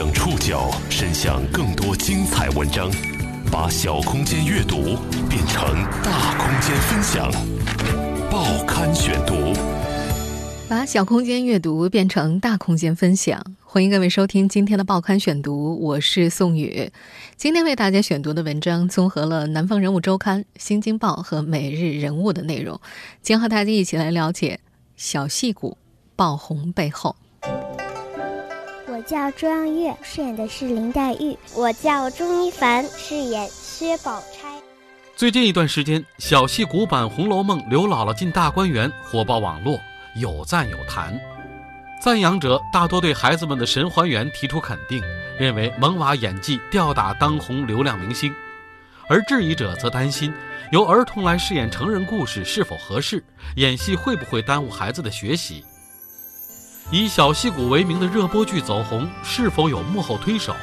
将触角伸向更多精彩文章，把小空间阅读变成大空间分享。报刊选读，把小空间阅读变成大空间分享。欢迎各位收听今天的报刊选读，我是宋宇。今天为大家选读的文章综合了《南方人物周刊》《新京报》和《每日人物》的内容，将和大家一起来了解小戏骨爆红背后。我叫周阳月，饰演的是林黛玉。我叫钟一凡，饰演薛宝钗。最近一段时间，小戏骨版《红楼梦》刘姥姥进大观园火爆网络，有赞有弹。赞扬者大多对孩子们的神还原提出肯定，认为萌娃演技吊打当红流量明星；而质疑者则担心，由儿童来饰演成人故事是否合适，演戏会不会耽误孩子的学习。以小戏骨为名的热播剧走红，是否有幕后推手？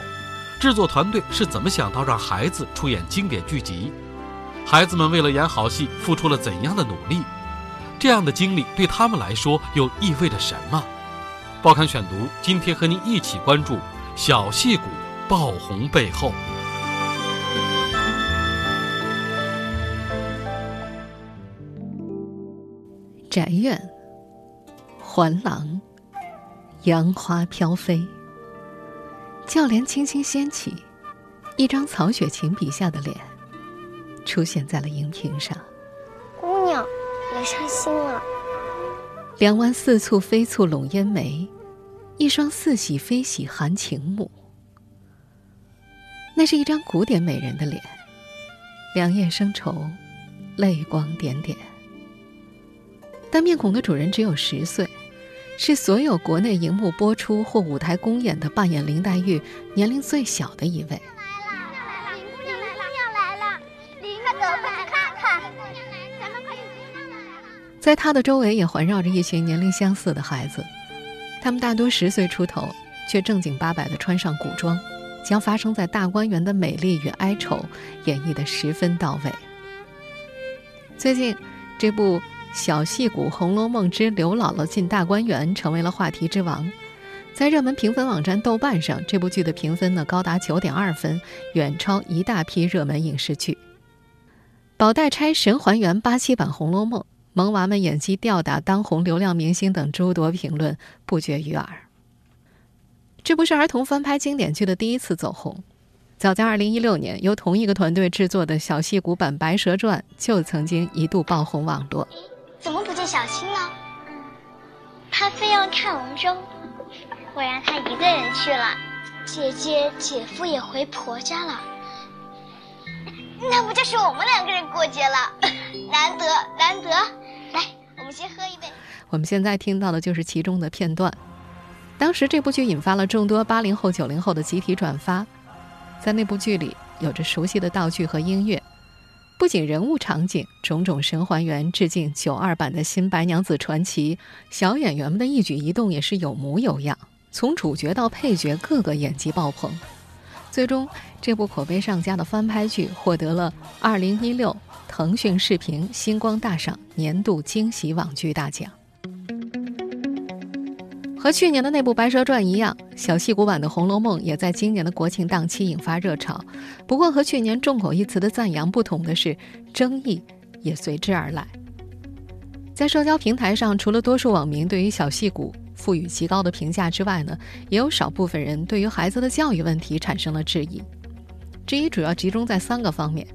制作团队是怎么想到让孩子出演经典剧集？孩子们为了演好戏付出了怎样的努力？这样的经历对他们来说又意味着什么？报刊选读，今天和您一起关注小戏骨爆红背后。宅院，环廊。杨花飘飞，轿帘轻轻掀起，一张曹雪芹笔下的脸出现在了荧屏上。姑娘，别伤心了。两弯似蹙非蹙拢烟眉，一双似喜非喜含情目。那是一张古典美人的脸，两眼生愁，泪光点点。但面孔的主人只有十岁。是所有国内荧幕播出或舞台公演的扮演林黛玉年龄最小的一位。来了，姑娘来了，林姑娘来了，林快走，快去看看，咱们快看看。在她的周围也环绕着一群年龄相似的孩子，他们大多十岁出头，却正经八百地穿上古装，将发生在大观园的美丽与哀愁演绎得十分到位。最近，这部。小戏骨《红楼梦之刘姥姥进大观园》成为了话题之王，在热门评分网站豆瓣上，这部剧的评分呢高达九点二分，远超一大批热门影视剧。宝黛钗神还原八七版《红楼梦》，萌娃们演技吊打当红流量明星等诸多评论不绝于耳。这不是儿童翻拍经典剧的第一次走红，早在二零一六年，由同一个团队制作的小戏骨版《白蛇传》就曾经一度爆红网络。怎么不见小青呢？他非要看文中，我让他一个人去了。姐姐、姐夫也回婆家了，那不就是我们两个人过节了？难得，难得！来，我们先喝一杯。我们现在听到的就是其中的片段。当时这部剧引发了众多八零后、九零后的集体转发，在那部剧里有着熟悉的道具和音乐。不仅人物场景种种神还原，致敬九二版的新白娘子传奇，小演员们的一举一动也是有模有样，从主角到配角，个个演技爆棚。最终，这部口碑上佳的翻拍剧获得了二零一六腾讯视频星光大赏年度惊喜网剧大奖。和去年的那部《白蛇传》一样，小戏骨版的《红楼梦》也在今年的国庆档期引发热潮。不过，和去年众口一词的赞扬不同的是，争议也随之而来。在社交平台上，除了多数网民对于小戏骨赋予极高的评价之外呢，也有少部分人对于孩子的教育问题产生了质疑。质疑主要集中在三个方面。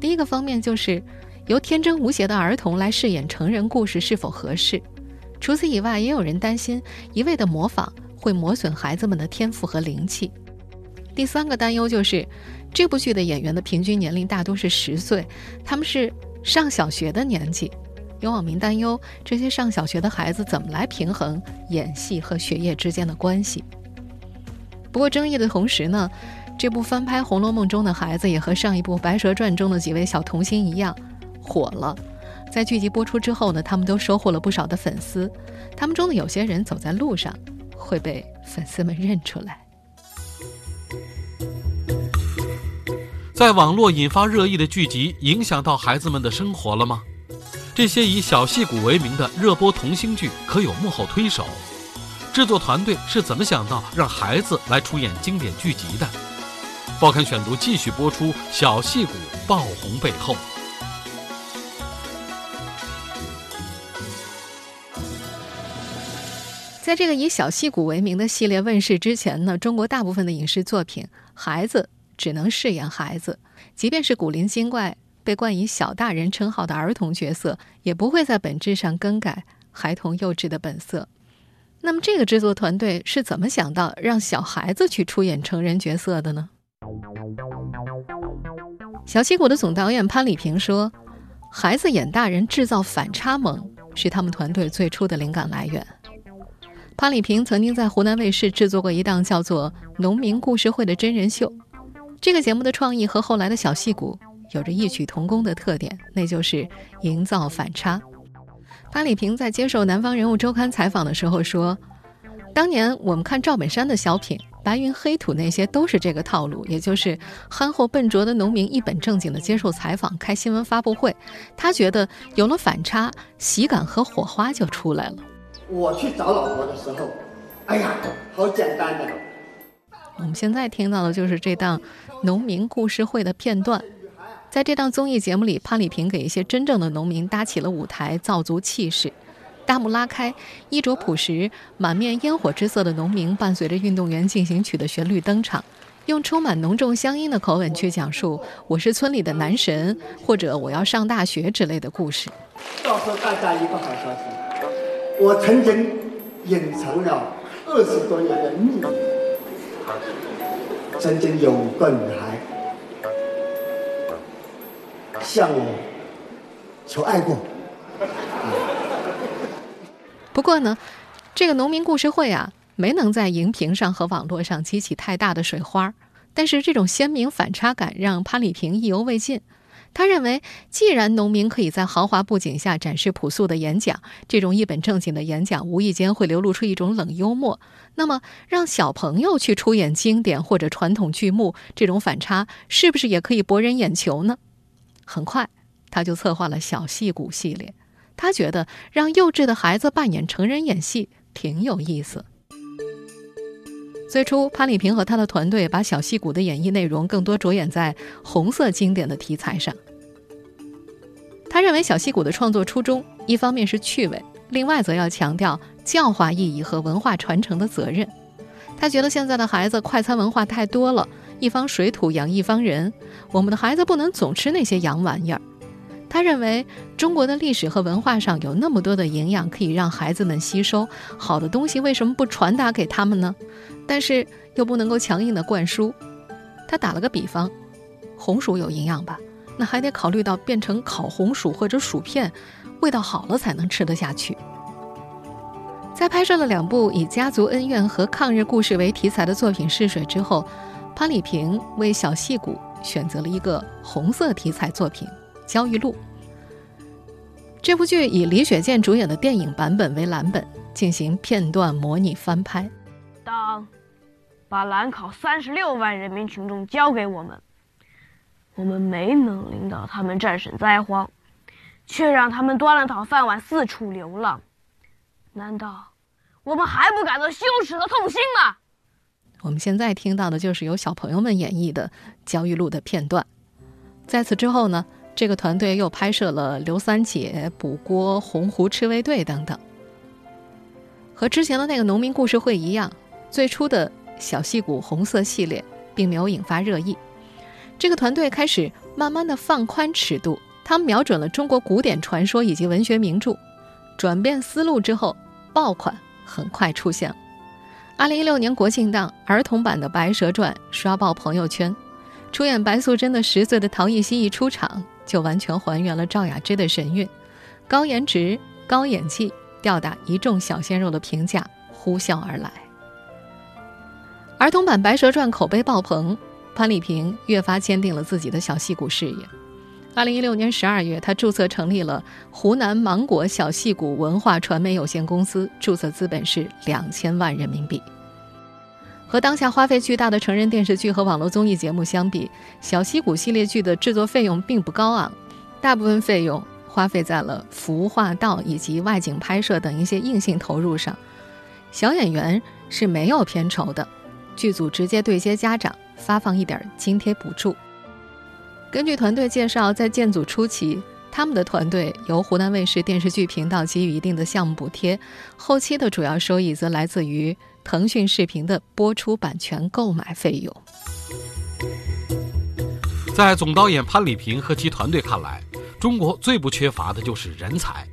第一个方面就是，由天真无邪的儿童来饰演成人故事是否合适？除此以外，也有人担心一味的模仿会磨损孩子们的天赋和灵气。第三个担忧就是，这部剧的演员的平均年龄大多是十岁，他们是上小学的年纪。有网民担忧，这些上小学的孩子怎么来平衡演戏和学业之间的关系？不过，争议的同时呢，这部翻拍《红楼梦》中的孩子也和上一部《白蛇传》中的几位小童星一样，火了。在剧集播出之后呢，他们都收获了不少的粉丝。他们中的有些人走在路上，会被粉丝们认出来。在网络引发热议的剧集，影响到孩子们的生活了吗？这些以小戏骨为名的热播童星剧，可有幕后推手？制作团队是怎么想到让孩子来出演经典剧集的？报刊选读继续播出，小戏骨爆红背后。在这个以小戏骨为名的系列问世之前呢，中国大部分的影视作品，孩子只能饰演孩子，即便是古灵精怪、被冠以“小大人”称号的儿童角色，也不会在本质上更改孩童幼稚的本色。那么，这个制作团队是怎么想到让小孩子去出演成人角色的呢？小戏骨的总导演潘礼平说：“孩子演大人，制造反差萌，是他们团队最初的灵感来源。”潘礼平曾经在湖南卫视制作过一档叫做《农民故事会》的真人秀，这个节目的创意和后来的小戏骨有着异曲同工的特点，那就是营造反差。潘礼平在接受《南方人物周刊》采访的时候说：“当年我们看赵本山的小品《白云黑土》，那些都是这个套路，也就是憨厚笨拙的农民一本正经的接受采访、开新闻发布会。他觉得有了反差，喜感和火花就出来了。”我去找老婆的时候，哎呀，好简单的。我们现在听到的就是这档农民故事会的片段。在这档综艺节目里，潘丽萍给一些真正的农民搭起了舞台，造足气势。大幕拉开，衣着朴实、满面烟火之色的农民，伴随着《运动员进行曲》的旋律登场，用充满浓重乡音的口吻去讲述“我是村里的男神”或者“我要上大学”之类的故事。告诉大家一个好消息。我曾经隐藏了二十多年的秘密，曾经有个女孩向我求爱过。不过呢，这个农民故事会啊，没能在荧屏上和网络上激起太大的水花。但是这种鲜明反差感让潘礼平意犹未尽。他认为，既然农民可以在豪华布景下展示朴素的演讲，这种一本正经的演讲无意间会流露出一种冷幽默，那么让小朋友去出演经典或者传统剧目，这种反差是不是也可以博人眼球呢？很快，他就策划了小戏骨系列。他觉得让幼稚的孩子扮演成人演戏挺有意思。最初，潘礼平和他的团队把小戏骨的演绎内容更多着眼在红色经典的题材上。他认为，小戏骨的创作初衷，一方面是趣味，另外则要强调教化意义和文化传承的责任。他觉得现在的孩子快餐文化太多了，一方水土养一方人，我们的孩子不能总吃那些洋玩意儿。他认为中国的历史和文化上有那么多的营养可以让孩子们吸收，好的东西为什么不传达给他们呢？但是又不能够强硬的灌输。他打了个比方，红薯有营养吧？那还得考虑到变成烤红薯或者薯片，味道好了才能吃得下去。在拍摄了两部以家族恩怨和抗日故事为题材的作品试水之后，潘礼平为小戏骨选择了一个红色题材作品。焦裕禄。这部剧以李雪健主演的电影版本为蓝本，进行片段模拟翻拍。当把兰考三十六万人民群众交给我们，我们没能领导他们战胜灾荒，却让他们端了讨饭碗四处流浪，难道我们还不感到羞耻和痛心吗？我们现在听到的就是由小朋友们演绎的焦裕禄的片段。在此之后呢？这个团队又拍摄了《刘三姐》《补锅》《洪湖赤卫队》等等。和之前的那个农民故事会一样，最初的小戏骨红色系列并没有引发热议。这个团队开始慢慢的放宽尺度，他们瞄准了中国古典传说以及文学名著，转变思路之后，爆款很快出现了。二零一六年国庆档儿童版的《白蛇传》刷爆朋友圈，出演白素贞的十岁的陶艺希一出场。就完全还原了赵雅芝的神韵，高颜值、高演技，吊打一众小鲜肉的评价呼啸而来。儿童版《白蛇传》口碑爆棚，潘礼平越发坚定了自己的小戏骨事业。二零一六年十二月，他注册成立了湖南芒果小戏骨文化传媒有限公司，注册资本是两千万人民币。和当下花费巨大的成人电视剧和网络综艺节目相比，小戏骨系列剧的制作费用并不高昂，大部分费用花费在了服化道以及外景拍摄等一些硬性投入上。小演员是没有片酬的，剧组直接对接家长，发放一点津贴补助。根据团队介绍，在建组初期，他们的团队由湖南卫视电视剧频道给予一定的项目补贴，后期的主要收益则来自于腾讯视频的播出版权购买费用。在总导演潘礼平和其团队看来，中国最不缺乏的就是人才。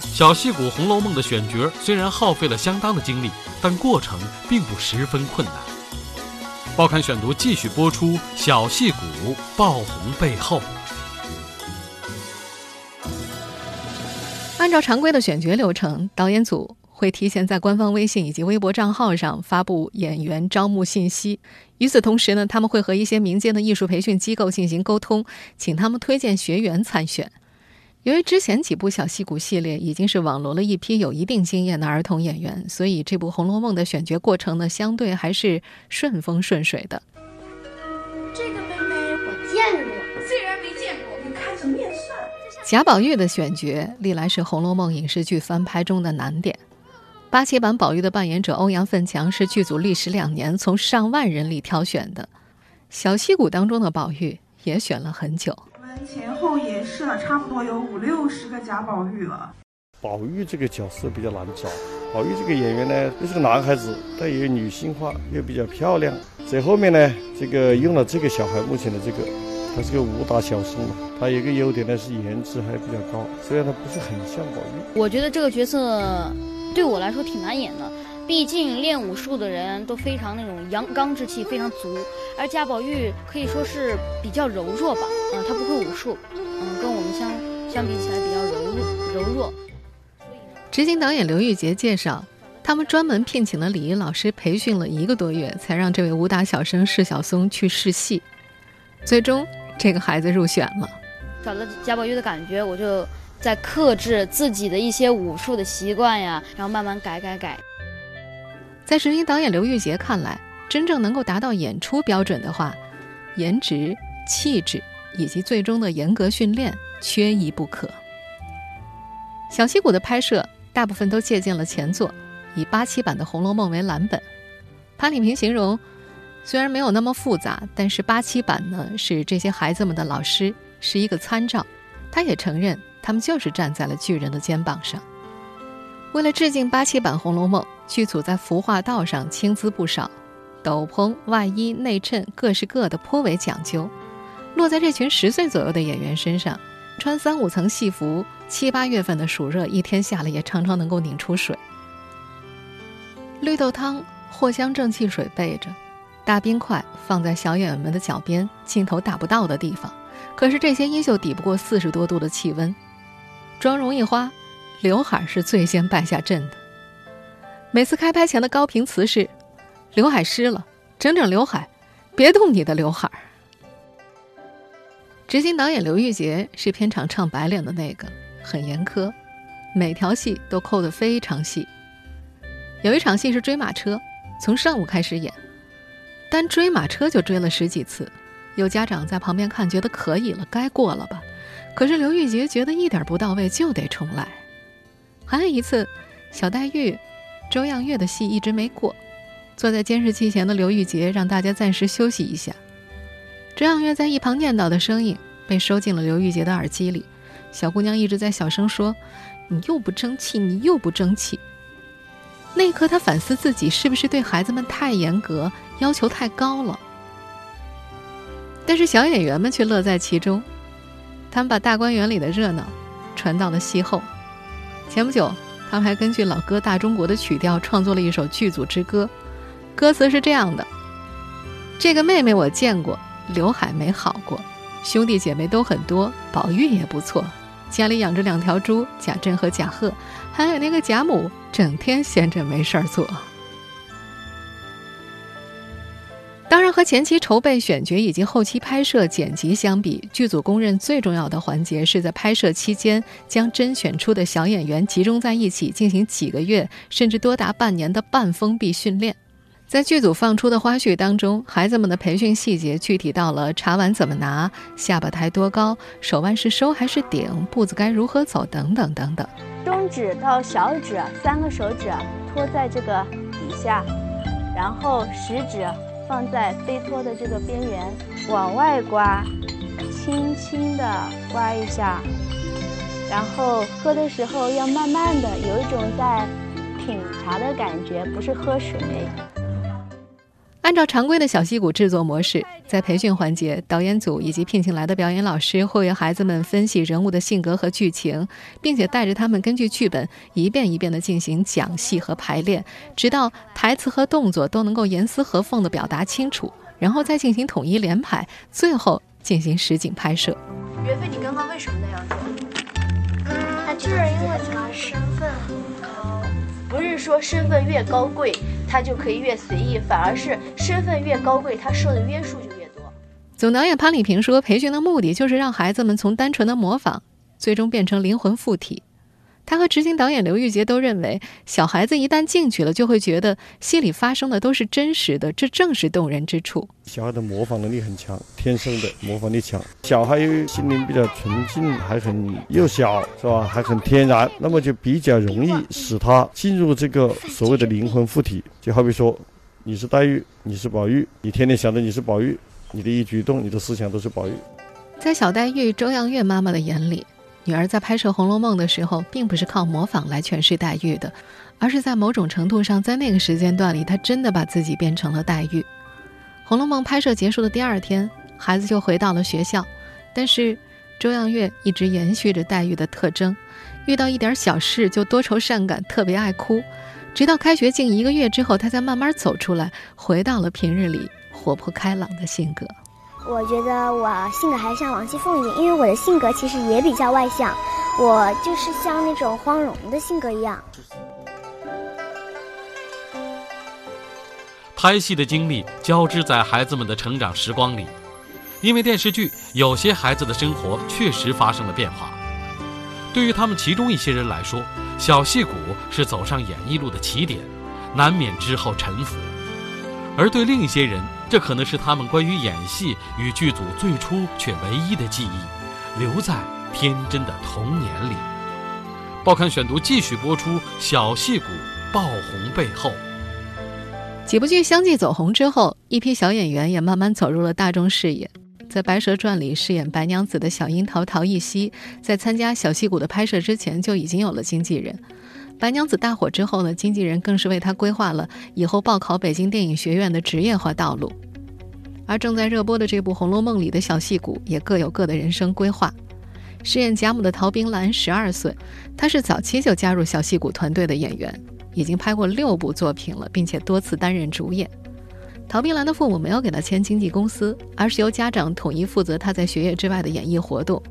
小戏骨《红楼梦》的选角虽然耗费了相当的精力，但过程并不十分困难。报刊选读继续播出《小戏骨爆红背后》。按照常规的选角流程，导演组会提前在官方微信以及微博账号上发布演员招募信息。与此同时呢，他们会和一些民间的艺术培训机构进行沟通，请他们推荐学员参选。由于之前几部小戏骨系列已经是网罗了一批有一定经验的儿童演员，所以这部《红楼梦》的选角过程呢，相对还是顺风顺水的。这个妹妹我见过，虽然没见过，也看着面善。贾宝玉的选角历来是《红楼梦》影视剧翻拍中的难点。八七版宝玉的扮演者欧阳奋强是剧组历时两年从上万人里挑选的，小戏骨当中的宝玉也选了很久。我们前后也试了差不多有五六十个贾宝玉了。宝玉这个角色比较难找。宝玉这个演员呢，又是个男孩子，但又女性化，又比较漂亮。在后面呢，这个用了这个小孩，目前的这个，他是个武打小生嘛。他有个优点呢是颜值还比较高，虽然他不是很像宝玉。我觉得这个角色对我来说挺难演的。毕竟练武术的人都非常那种阳刚之气非常足，而贾宝玉可以说是比较柔弱吧，嗯，他不会武术，嗯，跟我们相相比起来比较柔弱柔弱。执行导演刘玉杰介绍，他们专门聘请了礼仪老师培训了一个多月，才让这位武打小生释小松去试戏，最终这个孩子入选了。找到贾宝玉的感觉，我就在克制自己的一些武术的习惯呀，然后慢慢改改改。在执行导演刘玉杰看来，真正能够达到演出标准的话，颜值、气质以及最终的严格训练缺一不可。小戏骨的拍摄大部分都借鉴了前作，以八七版的《红楼梦》为蓝本。潘礼平形容，虽然没有那么复杂，但是八七版呢是这些孩子们的老师，是一个参照。他也承认，他们就是站在了巨人的肩膀上。为了致敬八七版《红楼梦》。剧组在服化道上倾资不少，斗篷、外衣、内衬各是各的，颇为讲究。落在这群十岁左右的演员身上，穿三五层戏服，七八月份的暑热，一天下来也常常能够拧出水。绿豆汤、藿香正气水备着，大冰块放在小演员们的脚边，镜头打不到的地方。可是这些衣袖抵不过四十多度的气温，妆容一花，刘海是最先败下阵的。每次开拍前的高频词是：“刘海湿了，整整刘海，别动你的刘海。”执行导演刘玉杰是片场唱白脸的那个，很严苛，每条戏都扣得非常细。有一场戏是追马车，从上午开始演，单追马车就追了十几次。有家长在旁边看，觉得可以了，该过了吧。可是刘玉杰觉得一点不到位，就得重来。还有一次，小黛玉。周漾月的戏一直没过，坐在监视器前的刘玉洁让大家暂时休息一下。周漾月在一旁念叨的声音被收进了刘玉洁的耳机里，小姑娘一直在小声说：“你又不争气，你又不争气。”那一刻，她反思自己是不是对孩子们太严格，要求太高了。但是小演员们却乐在其中，他们把大观园里的热闹传到了戏后。前不久。他们还根据老歌《大中国》的曲调创作了一首剧组之歌，歌词是这样的：“这个妹妹我见过，刘海没好过，兄弟姐妹都很多，宝玉也不错，家里养着两条猪，贾珍和贾贺，还有那个贾母，整天闲着没事儿做。”和前期筹备、选角以及后期拍摄、剪辑相比，剧组公认最重要的环节是在拍摄期间将甄选出的小演员集中在一起进行几个月甚至多达半年的半封闭训练。在剧组放出的花絮当中，孩子们的培训细节具体到了茶碗怎么拿、下巴抬多高、手腕是收还是顶、步子该如何走等等等等。中指到小指三个手指托在这个底下，然后食指放在杯托的这个边缘，往外刮，轻轻的刮一下，然后喝的时候要慢慢的，有一种在品茶的感觉，不是喝水。按照常规的小溪谷制作模式，在培训环节，导演组以及聘请来的表演老师会为孩子们分析人物的性格和剧情，并且带着他们根据剧本一遍一遍地进行讲戏和排练，直到台词和动作都能够严丝合缝地表达清楚，然后再进行统一连排，最后进行实景拍摄。岳飞，你刚刚为什么那样做？他就是因为他身份很高。不是说身份越高贵，他就可以越随意，反而是身份越高贵，他受的约束就。总导演潘礼平说：“培训的目的就是让孩子们从单纯的模仿，最终变成灵魂附体。”他和执行导演刘玉杰都认为，小孩子一旦进去了，就会觉得戏里发生的都是真实的，这正是动人之处。小孩的模仿能力很强，天生的模仿力强。小孩心灵比较纯净，还很幼小，是吧？还很天然，那么就比较容易使他进入这个所谓的灵魂附体。就好比说，你是黛玉，你是宝玉，你天天想着你是宝玉，你的一举一动，你的思想都是宝玉。在小黛玉周扬月妈妈的眼里。女儿在拍摄《红楼梦》的时候，并不是靠模仿来诠释黛玉的，而是在某种程度上，在那个时间段里，她真的把自己变成了黛玉。《红楼梦》拍摄结束的第二天，孩子就回到了学校，但是周扬月一直延续着黛玉的特征，遇到一点小事就多愁善感，特别爱哭。直到开学近一个月之后，她才慢慢走出来，回到了平日里活泼开朗的性格。我觉得我性格还像王熙凤一点，因为我的性格其实也比较外向，我就是像那种黄蓉的性格一样。拍戏的经历交织在孩子们的成长时光里，因为电视剧，有些孩子的生活确实发生了变化。对于他们其中一些人来说，小戏骨是走上演艺路的起点，难免之后沉浮；而对另一些人，这可能是他们关于演戏与剧组最初却唯一的记忆，留在天真的童年里。报刊选读继续播出：小戏骨爆红背后。几部剧相继走红之后，一批小演员也慢慢走入了大众视野。在《白蛇传》里饰演白娘子的小樱桃陶艺希，在参加小戏骨的拍摄之前就已经有了经纪人。白娘子大火之后呢，经纪人更是为她规划了以后报考北京电影学院的职业化道路。而正在热播的这部《红楼梦》里的小戏骨也各有各的人生规划。饰演贾母的陶冰兰十二岁，她是早期就加入小戏骨团队的演员，已经拍过六部作品了，并且多次担任主演。陶冰兰的父母没有给她签经纪公司，而是由家长统一负责她在学业之外的演艺活动。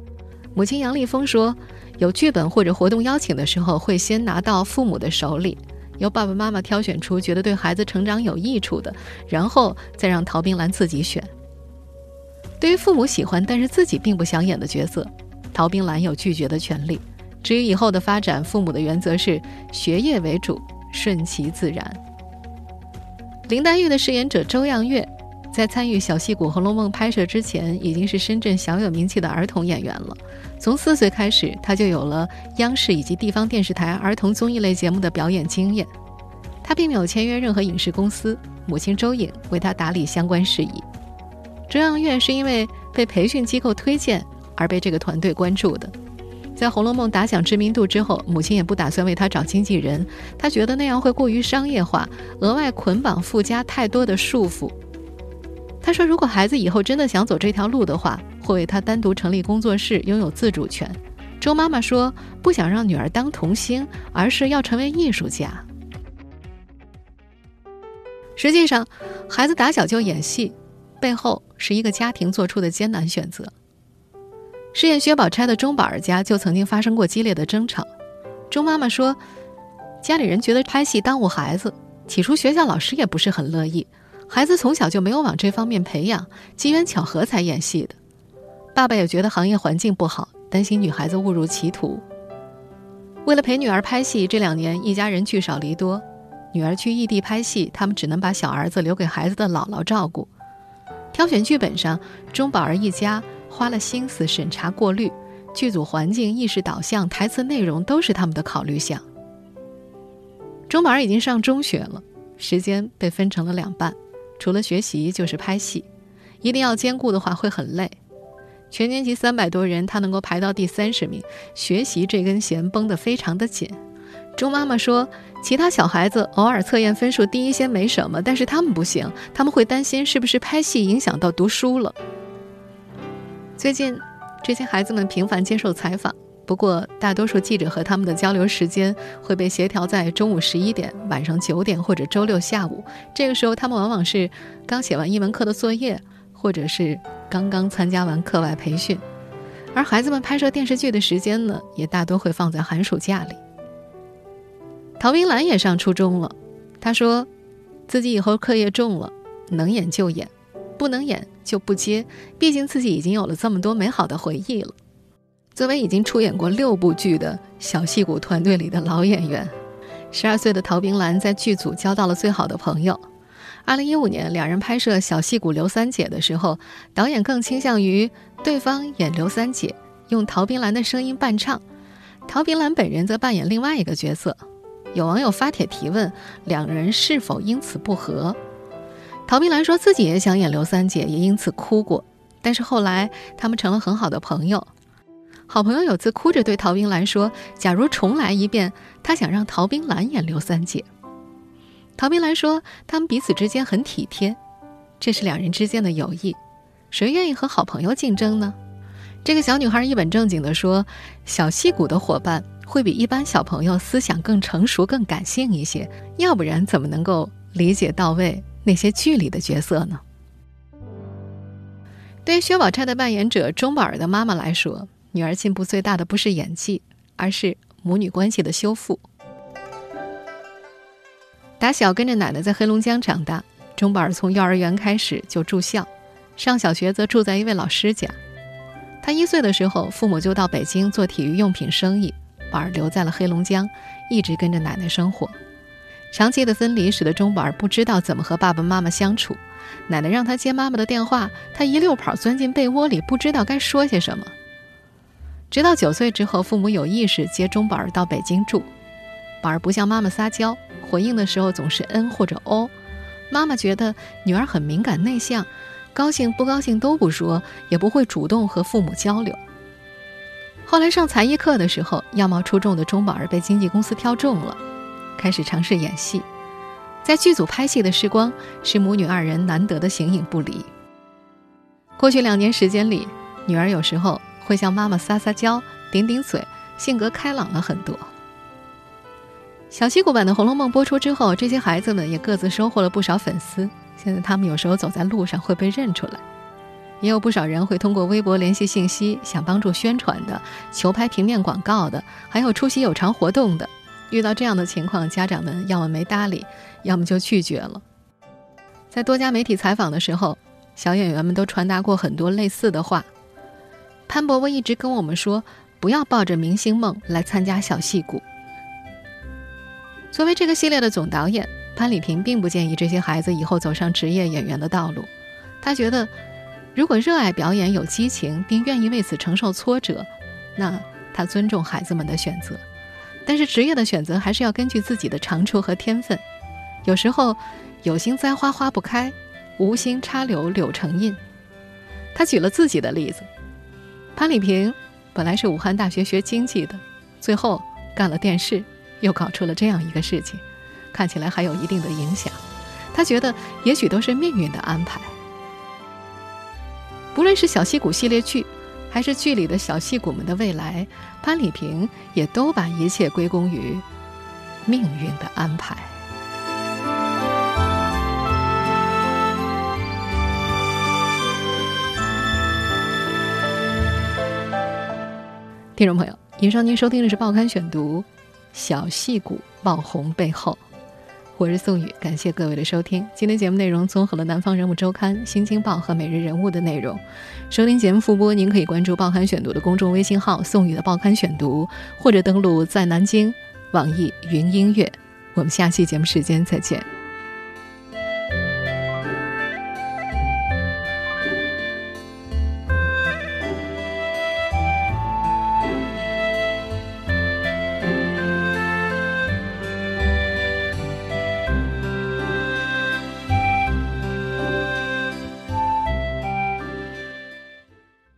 母亲杨丽峰说。有剧本或者活动邀请的时候，会先拿到父母的手里，由爸爸妈妈挑选出觉得对孩子成长有益处的，然后再让陶冰兰自己选。对于父母喜欢但是自己并不想演的角色，陶冰兰有拒绝的权利。至于以后的发展，父母的原则是学业为主，顺其自然。林黛玉的饰演者周扬月。在参与小戏骨《红楼梦》拍摄之前，已经是深圳小有名气的儿童演员了。从四岁开始，他就有了央视以及地方电视台儿童综艺类节目的表演经验。他并没有签约任何影视公司，母亲周颖为他打理相关事宜。周样月是因为被培训机构推荐而被这个团队关注的。在《红楼梦》打响知名度之后，母亲也不打算为他找经纪人，他觉得那样会过于商业化，额外捆绑附加太多的束缚。他说：“如果孩子以后真的想走这条路的话，会为他单独成立工作室，拥有自主权。”周妈妈说：“不想让女儿当童星，而是要成为艺术家。”实际上，孩子打小就演戏，背后是一个家庭做出的艰难选择。饰演薛宝钗的钟宝儿家就曾经发生过激烈的争吵。周妈妈说：“家里人觉得拍戏耽误孩子，起初学校老师也不是很乐意。”孩子从小就没有往这方面培养，机缘巧合才演戏的。爸爸也觉得行业环境不好，担心女孩子误入歧途。为了陪女儿拍戏，这两年一家人聚少离多。女儿去异地拍戏，他们只能把小儿子留给孩子的姥姥照顾。挑选剧本上，钟宝儿一家花了心思审查过滤，剧组环境、意识导向、台词内容都是他们的考虑项。钟宝儿已经上中学了，时间被分成了两半，除了学习就是拍戏，一定要兼顾的话会很累。全年级三百多人，他能够排到第三十名，学习这根弦绷得非常的紧。钟妈妈说，其他小孩子偶尔测验分数低一些没什么，但是他们不行，他们会担心是不是拍戏影响到读书了。最近，这些孩子们频繁接受采访。不过，大多数记者和他们的交流时间会被协调在中午十一点、晚上九点或者周六下午。这个时候，他们往往是刚写完一门课的作业，或者是刚刚参加完课外培训。而孩子们拍摄电视剧的时间呢，也大多会放在寒暑假里。陶冰兰也上初中了，她说，自己以后课业重了，能演就演，不能演就不接。毕竟自己已经有了这么多美好的回忆了。作为已经出演过六部剧的小戏骨团队里的老演员，十二岁的陶冰兰在剧组交到了最好的朋友。二零一五年，两人拍摄《小戏骨刘三姐》的时候，导演更倾向于对方演刘三姐，用陶冰兰的声音伴唱，陶冰兰本人则扮演另外一个角色。有网友发帖提问，两人是否因此不和？陶冰兰说自己也想演刘三姐，也因此哭过，但是后来他们成了很好的朋友。好朋友有次哭着对陶冰兰说：“假如重来一遍，他想让陶冰兰演刘三姐。”陶冰兰说：“他们彼此之间很体贴，这是两人之间的友谊。谁愿意和好朋友竞争呢？”这个小女孩一本正经地说：“小戏骨的伙伴会比一般小朋友思想更成熟、更感性一些，要不然怎么能够理解到位那些剧里的角色呢？”对于薛宝钗的扮演者钟宝儿的妈妈来说，女儿进步最大的不是演技，而是母女关系的修复。打小跟着奶奶在黑龙江长大，钟宝儿从幼儿园开始就住校，上小学则住在一位老师家。他一岁的时候，父母就到北京做体育用品生意，宝儿留在了黑龙江，一直跟着奶奶生活。长期的分离使得钟宝儿不知道怎么和爸爸妈妈相处，奶奶让他接妈妈的电话，他一溜跑钻进被窝里，不知道该说些什么。直到九岁之后，父母有意识接钟宝儿到北京住，宝儿不向妈妈撒娇，回应的时候总是嗯或者哦。妈妈觉得女儿很敏感内向，高兴不高兴都不说，也不会主动和父母交流。后来上才艺课的时候，样貌出众的钟宝儿被经纪公司挑中了，开始尝试演戏。在剧组拍戏的时光，是母女二人难得的形影不离。过去两年时间里，女儿有时候。会向妈妈撒撒娇、顶顶嘴，性格开朗了很多。小戏骨版的《红楼梦》播出之后，这些孩子们也各自收获了不少粉丝。现在他们有时候走在路上会被认出来，也有不少人会通过微博联系信息，想帮助宣传的、求拍平面广告的，还有出席有偿活动的。遇到这样的情况，家长们要么没搭理，要么就拒绝了。在多家媒体采访的时候，小演员们都传达过很多类似的话。潘伯伯一直跟我们说，不要抱着明星梦来参加小戏骨。作为这个系列的总导演，潘礼平并不建议这些孩子以后走上职业演员的道路。他觉得，如果热爱表演、有激情，并愿意为此承受挫折，那他尊重孩子们的选择。但是，职业的选择还是要根据自己的长处和天分。有时候，有心栽花花不开，无心插柳柳成荫。他举了自己的例子。潘礼平本来是武汉大学学经济的，最后干了电视，又搞出了这样一个事情，看起来还有一定的影响。他觉得也许都是命运的安排。不论是小戏骨系列剧，还是剧里的小戏骨们的未来，潘礼平也都把一切归功于命运的安排。听众朋友，以上您收听的是《报刊选读》，小戏骨爆红背后，我是宋宇，感谢各位的收听。今天节目内容综合了《南方人物周刊》《新京报》和《每日人物》的内容。收听节目复播，您可以关注《报刊选读》的公众微信号“宋宇的报刊选读”，或者登录在南京网易云音乐。我们下期节目时间再见。